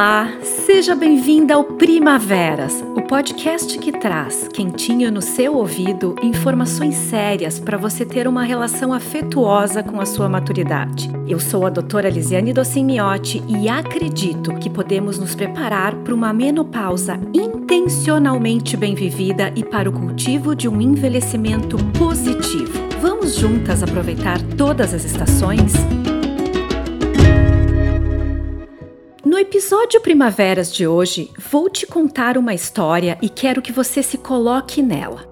Olá, seja bem-vinda ao Primaveras, o podcast que traz, quentinho no seu ouvido, informações sérias para você ter uma relação afetuosa com a sua maturidade. Eu sou a doutora Lisiane Docimiotti e acredito que podemos nos preparar para uma menopausa intencionalmente bem vivida e para o cultivo de um envelhecimento positivo. Vamos juntas aproveitar todas as estações? Episódio Primaveras de hoje, vou te contar uma história e quero que você se coloque nela.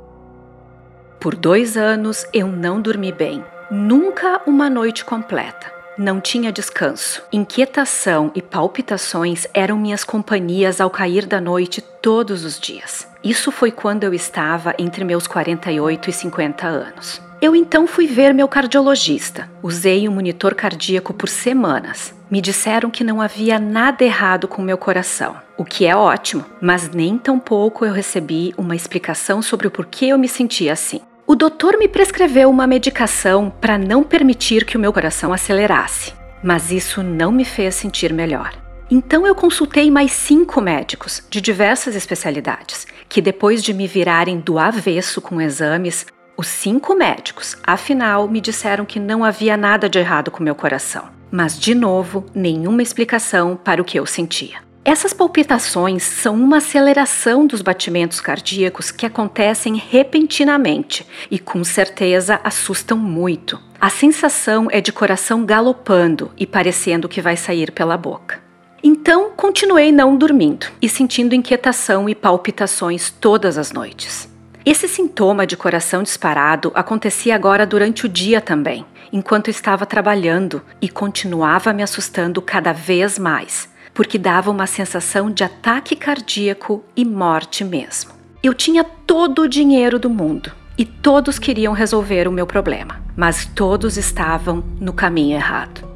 Por dois anos eu não dormi bem, nunca uma noite completa. Não tinha descanso. Inquietação e palpitações eram minhas companhias ao cair da noite todos os dias. Isso foi quando eu estava entre meus 48 e 50 anos. Eu então fui ver meu cardiologista. Usei um monitor cardíaco por semanas. Me disseram que não havia nada errado com meu coração, o que é ótimo, mas nem tão pouco eu recebi uma explicação sobre o porquê eu me sentia assim. O doutor me prescreveu uma medicação para não permitir que o meu coração acelerasse, mas isso não me fez sentir melhor. Então eu consultei mais cinco médicos de diversas especialidades, que depois de me virarem do avesso com exames, os cinco médicos, afinal, me disseram que não havia nada de errado com meu coração, mas de novo, nenhuma explicação para o que eu sentia. Essas palpitações são uma aceleração dos batimentos cardíacos que acontecem repentinamente e com certeza assustam muito. A sensação é de coração galopando e parecendo que vai sair pela boca. Então, continuei não dormindo e sentindo inquietação e palpitações todas as noites. Esse sintoma de coração disparado acontecia agora durante o dia também, enquanto estava trabalhando e continuava me assustando cada vez mais, porque dava uma sensação de ataque cardíaco e morte mesmo. Eu tinha todo o dinheiro do mundo e todos queriam resolver o meu problema, mas todos estavam no caminho errado.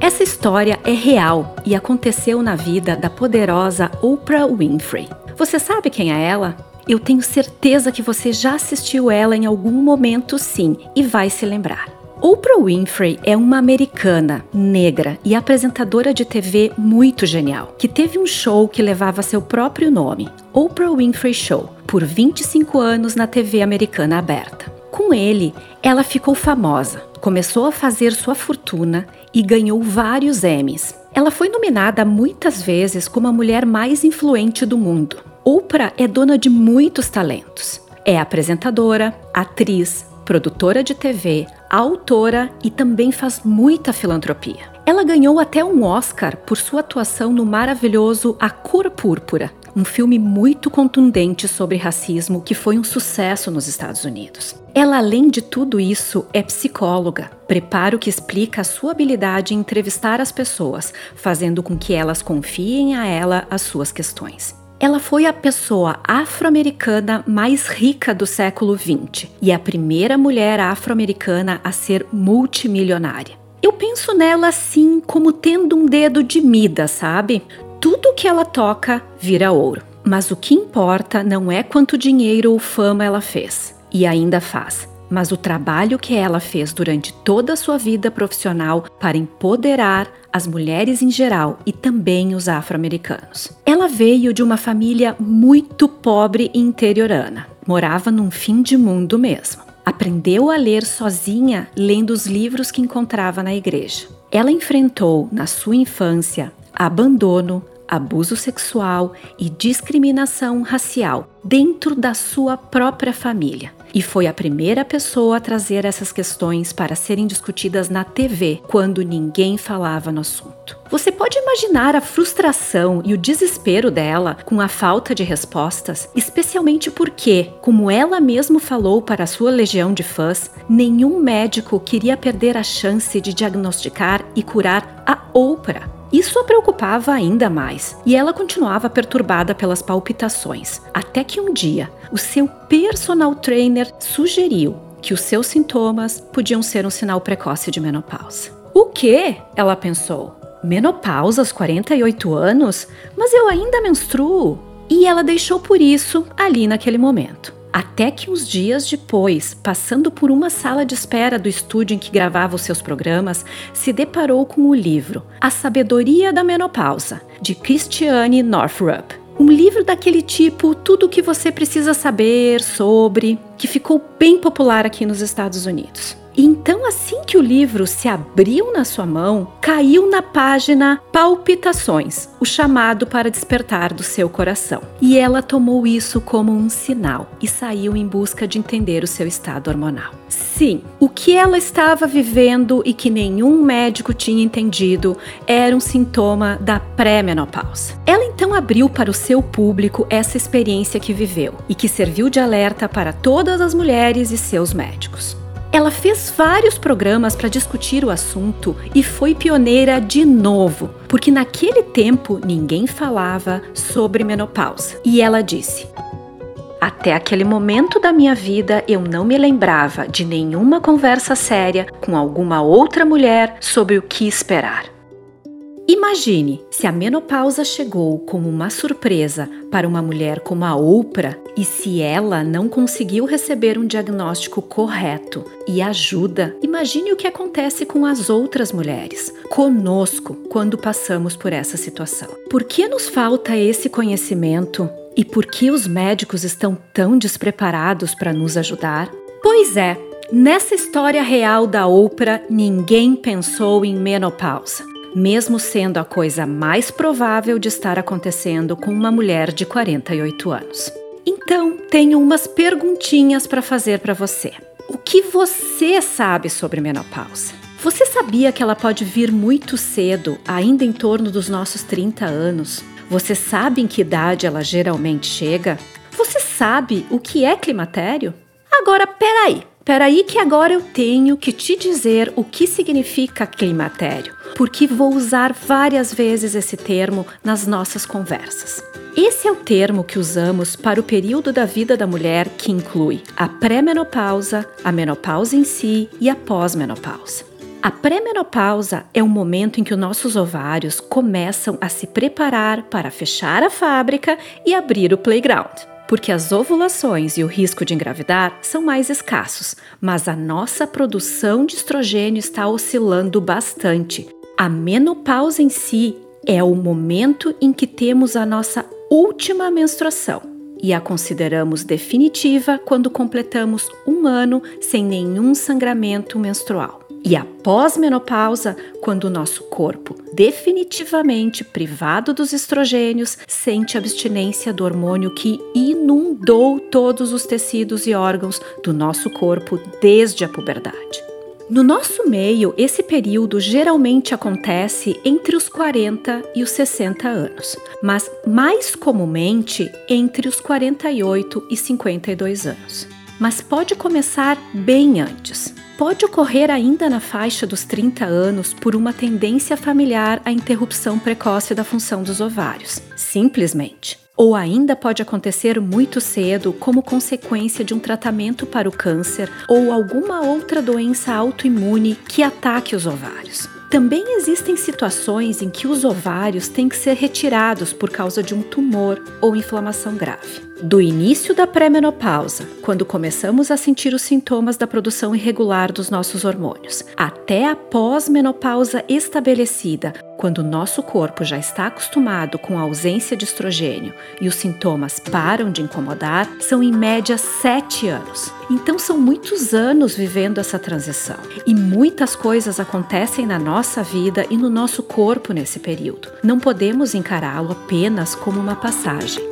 Essa história é real e aconteceu na vida da poderosa Oprah Winfrey. Você sabe quem é ela? Eu tenho certeza que você já assistiu ela em algum momento, sim, e vai se lembrar. Oprah Winfrey é uma americana, negra e apresentadora de TV muito genial, que teve um show que levava seu próprio nome, Oprah Winfrey Show, por 25 anos na TV americana aberta. Com ele, ela ficou famosa, começou a fazer sua fortuna e ganhou vários Emmys. Ela foi nominada muitas vezes como a mulher mais influente do mundo. Oprah é dona de muitos talentos. É apresentadora, atriz, produtora de TV, autora e também faz muita filantropia. Ela ganhou até um Oscar por sua atuação no maravilhoso A Cor Púrpura, um filme muito contundente sobre racismo que foi um sucesso nos Estados Unidos. Ela, além de tudo isso, é psicóloga. Preparo que explica a sua habilidade em entrevistar as pessoas, fazendo com que elas confiem a ela as suas questões. Ela foi a pessoa afro-americana mais rica do século XX e a primeira mulher afro-americana a ser multimilionária. Eu penso nela assim como tendo um dedo de Midas, sabe? Tudo que ela toca vira ouro. Mas o que importa não é quanto dinheiro ou fama ela fez e ainda faz, mas o trabalho que ela fez durante toda a sua vida profissional para empoderar as mulheres em geral e também os afro-americanos. Ela veio de uma família muito pobre e interiorana. Morava num fim de mundo mesmo. Aprendeu a ler sozinha, lendo os livros que encontrava na igreja. Ela enfrentou, na sua infância, abandono, abuso sexual e discriminação racial dentro da sua própria família e foi a primeira pessoa a trazer essas questões para serem discutidas na TV quando ninguém falava no assunto. Você pode imaginar a frustração e o desespero dela com a falta de respostas, especialmente porque, como ela mesma falou para sua legião de fãs, nenhum médico queria perder a chance de diagnosticar e curar a Oprah isso a preocupava ainda mais e ela continuava perturbada pelas palpitações, até que um dia o seu personal trainer sugeriu que os seus sintomas podiam ser um sinal precoce de menopausa. O que? Ela pensou. Menopausa aos 48 anos? Mas eu ainda menstruo. E ela deixou por isso ali naquele momento. Até que uns dias depois, passando por uma sala de espera do estúdio em que gravava os seus programas, se deparou com o livro A Sabedoria da Menopausa, de Christiane Northrup. Um livro daquele tipo, tudo o que você precisa saber sobre, que ficou bem popular aqui nos Estados Unidos. Então, assim que o livro se abriu na sua mão, caiu na página Palpitações, o chamado para despertar do seu coração. E ela tomou isso como um sinal e saiu em busca de entender o seu estado hormonal. Sim, o que ela estava vivendo e que nenhum médico tinha entendido era um sintoma da pré-menopausa. Ela então abriu para o seu público essa experiência que viveu e que serviu de alerta para todas as mulheres e seus médicos. Ela fez vários programas para discutir o assunto e foi pioneira de novo, porque naquele tempo ninguém falava sobre menopausa. E ela disse: Até aquele momento da minha vida eu não me lembrava de nenhuma conversa séria com alguma outra mulher sobre o que esperar. Imagine se a menopausa chegou como uma surpresa para uma mulher como a Oprah e se ela não conseguiu receber um diagnóstico correto e ajuda. Imagine o que acontece com as outras mulheres, conosco, quando passamos por essa situação. Por que nos falta esse conhecimento e por que os médicos estão tão despreparados para nos ajudar? Pois é, nessa história real da Oprah, ninguém pensou em menopausa mesmo sendo a coisa mais provável de estar acontecendo com uma mulher de 48 anos. Então, tenho umas perguntinhas para fazer para você. O que você sabe sobre menopausa? Você sabia que ela pode vir muito cedo, ainda em torno dos nossos 30 anos? Você sabe em que idade ela geralmente chega? Você sabe o que é climatério? Agora, peraí, peraí que agora eu tenho que te dizer o que significa climatério porque vou usar várias vezes esse termo nas nossas conversas. Esse é o termo que usamos para o período da vida da mulher que inclui a pré-menopausa, a menopausa em si e a pós-menopausa. A pré-menopausa é o momento em que os nossos ovários começam a se preparar para fechar a fábrica e abrir o playground porque as ovulações e o risco de engravidar são mais escassos, mas a nossa produção de estrogênio está oscilando bastante, a menopausa em si é o momento em que temos a nossa última menstruação e a consideramos definitiva quando completamos um ano sem nenhum sangramento menstrual. E a pós-menopausa, quando o nosso corpo, definitivamente privado dos estrogênios, sente abstinência do hormônio que inundou todos os tecidos e órgãos do nosso corpo desde a puberdade. No nosso meio, esse período geralmente acontece entre os 40 e os 60 anos, mas mais comumente entre os 48 e 52 anos. Mas pode começar bem antes. Pode ocorrer ainda na faixa dos 30 anos por uma tendência familiar à interrupção precoce da função dos ovários, simplesmente ou ainda pode acontecer muito cedo como consequência de um tratamento para o câncer ou alguma outra doença autoimune que ataque os ovários. Também existem situações em que os ovários têm que ser retirados por causa de um tumor ou inflamação grave. Do início da pré-menopausa, quando começamos a sentir os sintomas da produção irregular dos nossos hormônios, até a pós-menopausa estabelecida, quando nosso corpo já está acostumado com a ausência de estrogênio e os sintomas param de incomodar, são em média sete anos. Então são muitos anos vivendo essa transição e muitas coisas acontecem na nossa vida e no nosso corpo nesse período. Não podemos encará-lo apenas como uma passagem.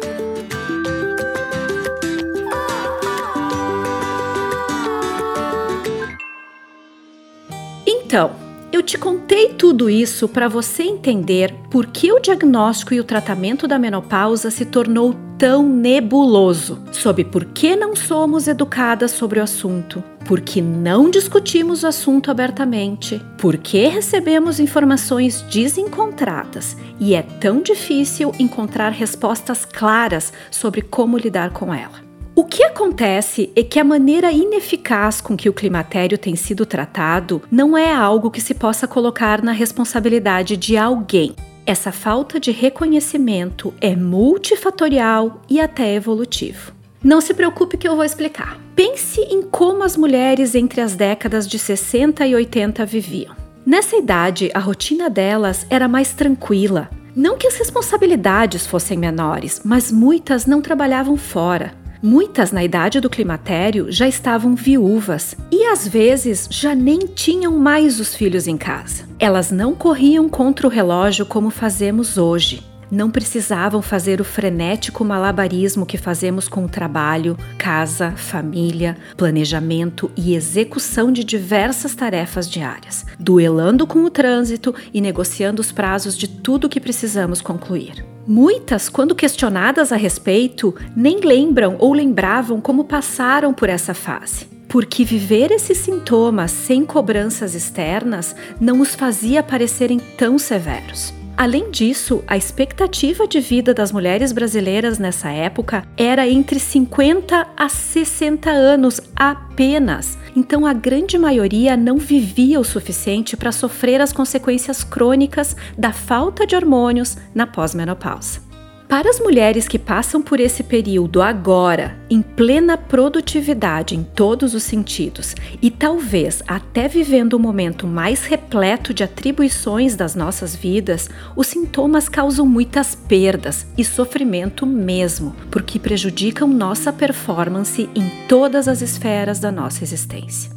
Então, eu te contei tudo isso para você entender por que o diagnóstico e o tratamento da menopausa se tornou tão nebuloso, sobre por que não somos educadas sobre o assunto, por que não discutimos o assunto abertamente, por que recebemos informações desencontradas e é tão difícil encontrar respostas claras sobre como lidar com ela. O que acontece é que a maneira ineficaz com que o climatério tem sido tratado não é algo que se possa colocar na responsabilidade de alguém. Essa falta de reconhecimento é multifatorial e até evolutivo. Não se preocupe que eu vou explicar. Pense em como as mulheres entre as décadas de 60 e 80 viviam. Nessa idade, a rotina delas era mais tranquila. Não que as responsabilidades fossem menores, mas muitas não trabalhavam fora. Muitas na idade do climatério já estavam viúvas e às vezes já nem tinham mais os filhos em casa. Elas não corriam contra o relógio como fazemos hoje. Não precisavam fazer o frenético malabarismo que fazemos com o trabalho, casa, família, planejamento e execução de diversas tarefas diárias, duelando com o trânsito e negociando os prazos de tudo que precisamos concluir. Muitas, quando questionadas a respeito, nem lembram ou lembravam como passaram por essa fase. Porque viver esses sintomas sem cobranças externas não os fazia parecerem tão severos. Além disso, a expectativa de vida das mulheres brasileiras nessa época era entre 50 a 60 anos apenas. Então a grande maioria não vivia o suficiente para sofrer as consequências crônicas da falta de hormônios na pós-menopausa. Para as mulheres que passam por esse período agora, em plena produtividade em todos os sentidos, e talvez até vivendo o um momento mais repleto de atribuições das nossas vidas, os sintomas causam muitas perdas e sofrimento mesmo, porque prejudicam nossa performance em todas as esferas da nossa existência.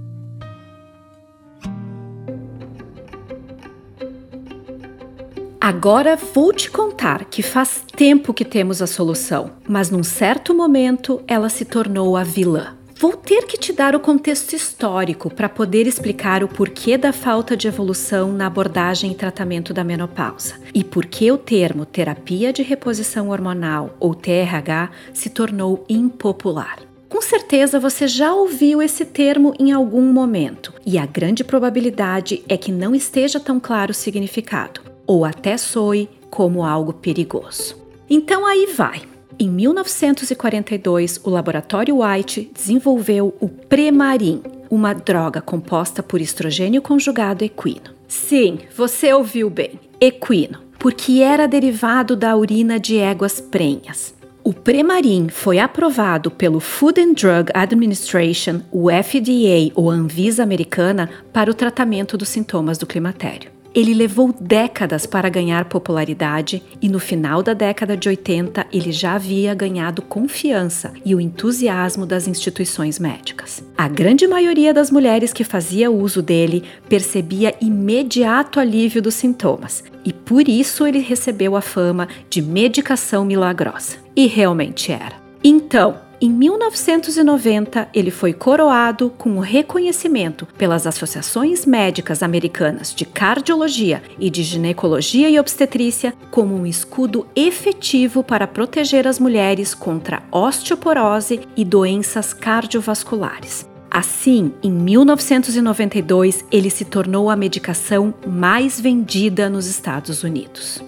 Agora vou te contar que faz tempo que temos a solução, mas num certo momento ela se tornou a vilã. Vou ter que te dar o contexto histórico para poder explicar o porquê da falta de evolução na abordagem e tratamento da menopausa e por que o termo terapia de reposição hormonal ou TRH se tornou impopular. Com certeza você já ouviu esse termo em algum momento, e a grande probabilidade é que não esteja tão claro o significado ou até soe como algo perigoso. Então aí vai. Em 1942, o laboratório White desenvolveu o Premarin, uma droga composta por estrogênio conjugado equino. Sim, você ouviu bem, equino, porque era derivado da urina de éguas prenhas. O Premarin foi aprovado pelo Food and Drug Administration, o FDA ou Anvisa americana, para o tratamento dos sintomas do climatério. Ele levou décadas para ganhar popularidade e no final da década de 80 ele já havia ganhado confiança e o entusiasmo das instituições médicas. A grande maioria das mulheres que fazia uso dele percebia imediato alívio dos sintomas e por isso ele recebeu a fama de medicação milagrosa. E realmente era. Então, em 1990, ele foi coroado com o reconhecimento pelas associações médicas americanas de cardiologia e de ginecologia e obstetrícia como um escudo efetivo para proteger as mulheres contra osteoporose e doenças cardiovasculares. Assim, em 1992, ele se tornou a medicação mais vendida nos Estados Unidos.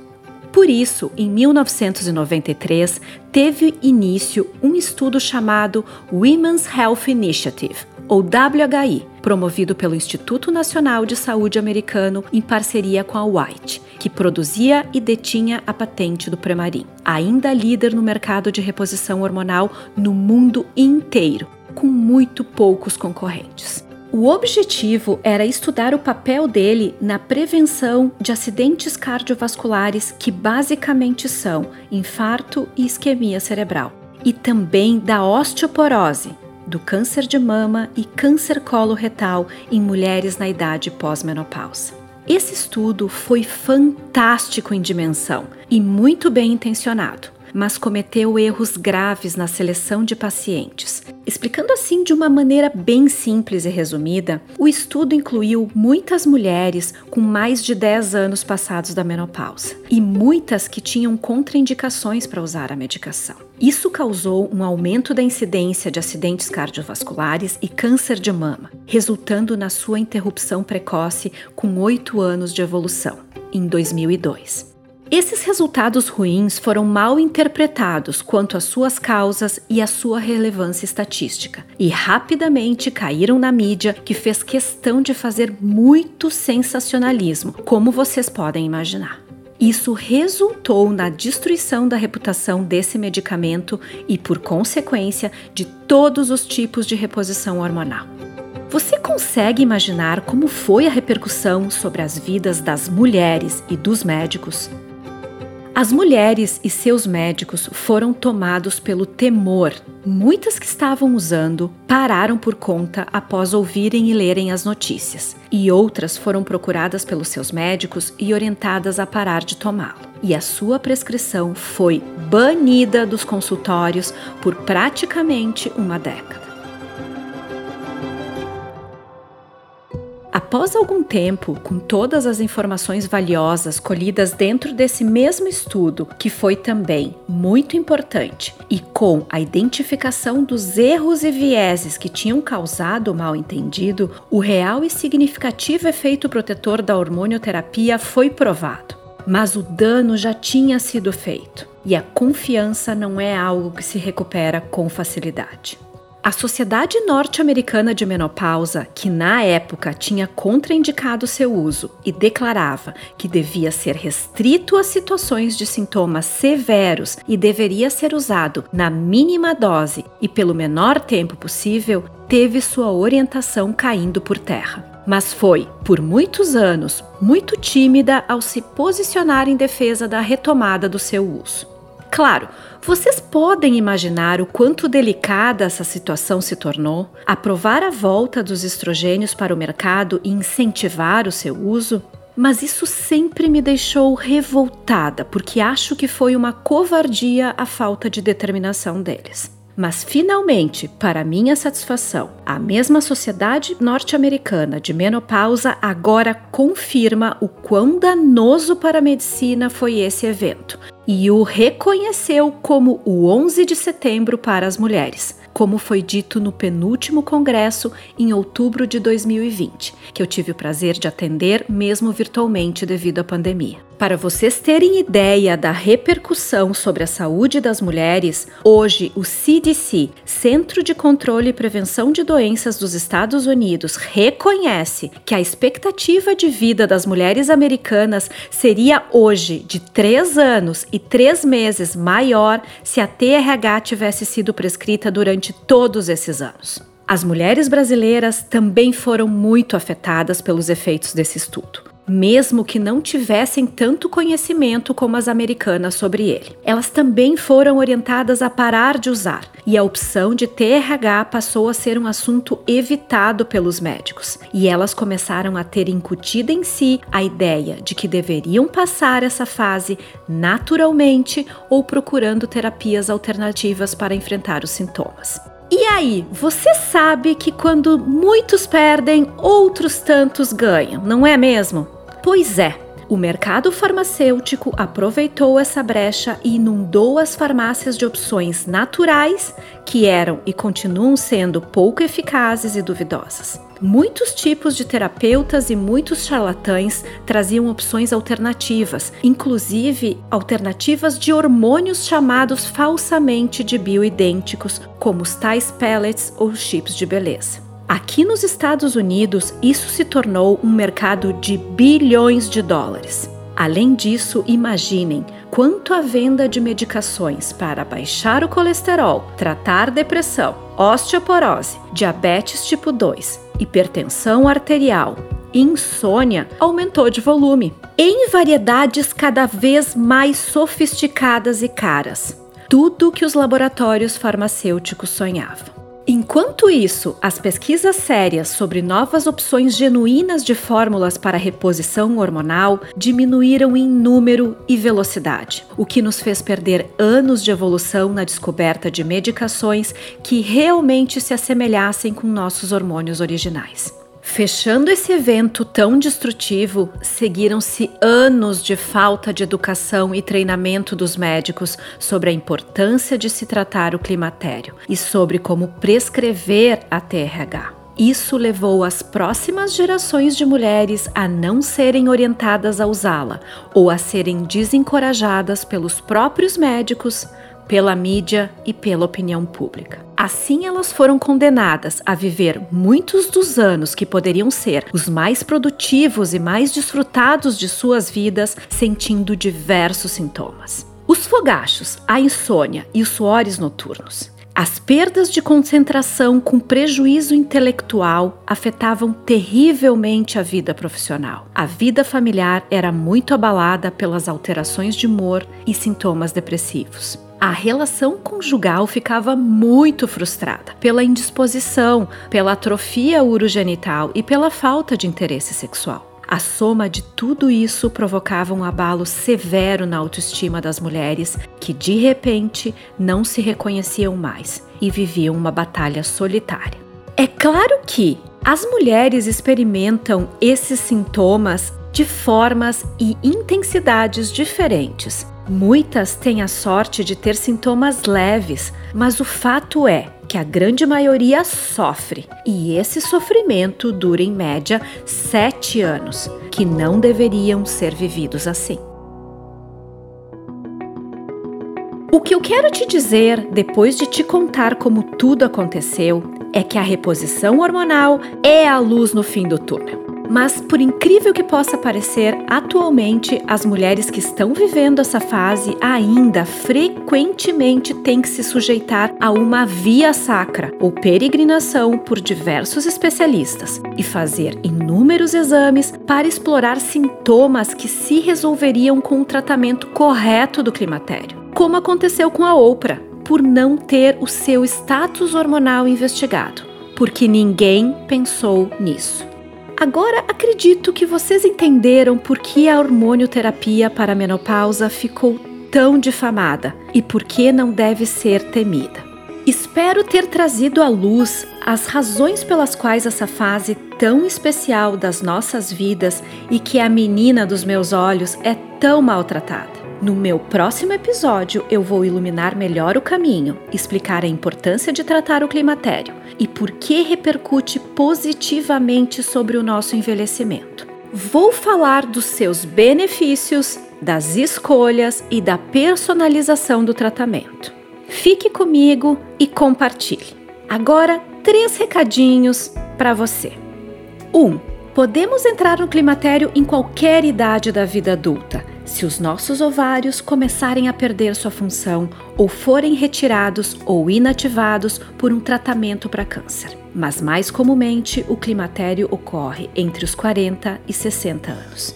Por isso, em 1993, teve início um estudo chamado Women's Health Initiative, ou WHI, promovido pelo Instituto Nacional de Saúde americano em parceria com a White, que produzia e detinha a patente do Premarin, ainda líder no mercado de reposição hormonal no mundo inteiro, com muito poucos concorrentes. O objetivo era estudar o papel dele na prevenção de acidentes cardiovasculares que basicamente são infarto e isquemia cerebral, e também da osteoporose, do câncer de mama e câncer coloretal em mulheres na idade pós-menopausa. Esse estudo foi fantástico em dimensão e muito bem intencionado mas cometeu erros graves na seleção de pacientes. Explicando assim de uma maneira bem simples e resumida, o estudo incluiu muitas mulheres com mais de 10 anos passados da menopausa e muitas que tinham contraindicações para usar a medicação. Isso causou um aumento da incidência de acidentes cardiovasculares e câncer de mama, resultando na sua interrupção precoce com 8 anos de evolução, em 2002. Esses resultados ruins foram mal interpretados quanto às suas causas e à sua relevância estatística, e rapidamente caíram na mídia, que fez questão de fazer muito sensacionalismo, como vocês podem imaginar. Isso resultou na destruição da reputação desse medicamento e, por consequência, de todos os tipos de reposição hormonal. Você consegue imaginar como foi a repercussão sobre as vidas das mulheres e dos médicos? As mulheres e seus médicos foram tomados pelo temor. Muitas que estavam usando pararam por conta após ouvirem e lerem as notícias, e outras foram procuradas pelos seus médicos e orientadas a parar de tomá-lo. E a sua prescrição foi banida dos consultórios por praticamente uma década. Após algum tempo, com todas as informações valiosas colhidas dentro desse mesmo estudo, que foi também muito importante, e com a identificação dos erros e vieses que tinham causado o mal entendido, o real e significativo efeito protetor da hormonioterapia foi provado. Mas o dano já tinha sido feito, e a confiança não é algo que se recupera com facilidade. A Sociedade Norte-Americana de Menopausa, que na época tinha contraindicado seu uso e declarava que devia ser restrito a situações de sintomas severos e deveria ser usado na mínima dose e pelo menor tempo possível, teve sua orientação caindo por terra. Mas foi, por muitos anos, muito tímida ao se posicionar em defesa da retomada do seu uso. Claro, vocês podem imaginar o quanto delicada essa situação se tornou? Aprovar a volta dos estrogênios para o mercado e incentivar o seu uso? Mas isso sempre me deixou revoltada, porque acho que foi uma covardia a falta de determinação deles. Mas finalmente, para minha satisfação, a mesma Sociedade Norte-Americana de Menopausa agora confirma o quão danoso para a medicina foi esse evento e o reconheceu como o 11 de setembro para as mulheres, como foi dito no penúltimo congresso em outubro de 2020, que eu tive o prazer de atender mesmo virtualmente devido à pandemia. Para vocês terem ideia da repercussão sobre a saúde das mulheres, hoje o CDC, Centro de Controle e Prevenção de Doenças dos Estados Unidos, reconhece que a expectativa de vida das mulheres americanas seria hoje de 3 anos e 3 meses maior se a TRH tivesse sido prescrita durante todos esses anos. As mulheres brasileiras também foram muito afetadas pelos efeitos desse estudo mesmo que não tivessem tanto conhecimento como as americanas sobre ele. Elas também foram orientadas a parar de usar, e a opção de TRH passou a ser um assunto evitado pelos médicos, e elas começaram a ter incutida em si a ideia de que deveriam passar essa fase naturalmente ou procurando terapias alternativas para enfrentar os sintomas. E aí, você sabe que quando muitos perdem, outros tantos ganham, não é mesmo? Pois é, o mercado farmacêutico aproveitou essa brecha e inundou as farmácias de opções naturais que eram e continuam sendo pouco eficazes e duvidosas. Muitos tipos de terapeutas e muitos charlatães traziam opções alternativas, inclusive alternativas de hormônios chamados falsamente de bioidênticos, como os tais pellets ou chips de beleza. Aqui nos Estados Unidos, isso se tornou um mercado de bilhões de dólares. Além disso, imaginem quanto a venda de medicações para baixar o colesterol, tratar depressão, osteoporose, diabetes tipo 2, hipertensão arterial, insônia aumentou de volume, em variedades cada vez mais sofisticadas e caras. Tudo que os laboratórios farmacêuticos sonhavam. Enquanto isso, as pesquisas sérias sobre novas opções genuínas de fórmulas para reposição hormonal diminuíram em número e velocidade, o que nos fez perder anos de evolução na descoberta de medicações que realmente se assemelhassem com nossos hormônios originais. Fechando esse evento tão destrutivo, seguiram-se anos de falta de educação e treinamento dos médicos sobre a importância de se tratar o climatério e sobre como prescrever a TRH. Isso levou as próximas gerações de mulheres a não serem orientadas a usá-la ou a serem desencorajadas pelos próprios médicos, pela mídia e pela opinião pública. Assim, elas foram condenadas a viver muitos dos anos que poderiam ser os mais produtivos e mais desfrutados de suas vidas, sentindo diversos sintomas. Os fogachos, a insônia e os suores noturnos. As perdas de concentração com prejuízo intelectual afetavam terrivelmente a vida profissional. A vida familiar era muito abalada pelas alterações de humor e sintomas depressivos. A relação conjugal ficava muito frustrada pela indisposição, pela atrofia urogenital e pela falta de interesse sexual. A soma de tudo isso provocava um abalo severo na autoestima das mulheres que, de repente, não se reconheciam mais e viviam uma batalha solitária. É claro que as mulheres experimentam esses sintomas de formas e intensidades diferentes. Muitas têm a sorte de ter sintomas leves, mas o fato é que a grande maioria sofre e esse sofrimento dura em média sete anos, que não deveriam ser vividos assim. O que eu quero te dizer, depois de te contar como tudo aconteceu, é que a reposição hormonal é a luz no fim do túnel. Mas, por incrível que possa parecer, atualmente as mulheres que estão vivendo essa fase ainda frequentemente têm que se sujeitar a uma via sacra ou peregrinação por diversos especialistas e fazer inúmeros exames para explorar sintomas que se resolveriam com o tratamento correto do climatério, como aconteceu com a Oprah, por não ter o seu status hormonal investigado, porque ninguém pensou nisso. Agora acredito que vocês entenderam por que a hormonioterapia para a menopausa ficou tão difamada e por que não deve ser temida. Espero ter trazido à luz as razões pelas quais essa fase tão especial das nossas vidas e que a menina dos meus olhos é tão maltratada. No meu próximo episódio, eu vou iluminar melhor o caminho, explicar a importância de tratar o climatério e por que repercute positivamente sobre o nosso envelhecimento. Vou falar dos seus benefícios, das escolhas e da personalização do tratamento. Fique comigo e compartilhe. Agora, três recadinhos para você. 1. Um, podemos entrar no climatério em qualquer idade da vida adulta se os nossos ovários começarem a perder sua função ou forem retirados ou inativados por um tratamento para câncer. Mas mais comumente, o climatério ocorre entre os 40 e 60 anos.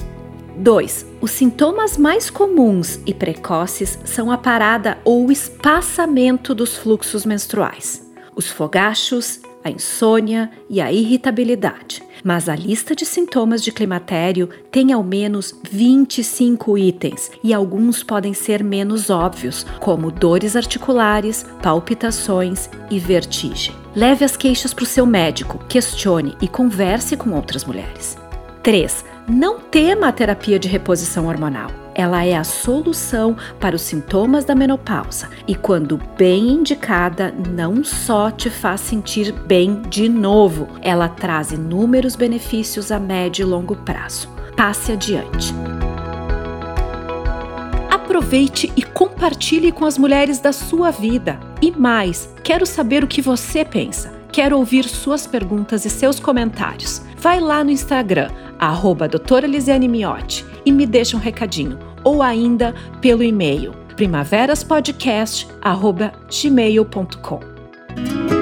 2. Os sintomas mais comuns e precoces são a parada ou espaçamento dos fluxos menstruais, os fogachos, a insônia e a irritabilidade mas a lista de sintomas de climatério tem ao menos 25 itens e alguns podem ser menos óbvios, como dores articulares, palpitações e vertigem. Leve as queixas para o seu médico, questione e converse com outras mulheres. 3. Não tema a terapia de reposição hormonal. Ela é a solução para os sintomas da menopausa e, quando bem indicada, não só te faz sentir bem de novo, ela traz inúmeros benefícios a médio e longo prazo. Passe adiante. Aproveite e compartilhe com as mulheres da sua vida. E mais, quero saber o que você pensa. Quero ouvir suas perguntas e seus comentários. Vai lá no Instagram arroba doutora Lisiane Miotti e me deixa um recadinho, ou ainda pelo e-mail primaveraspodcast.gmail.com.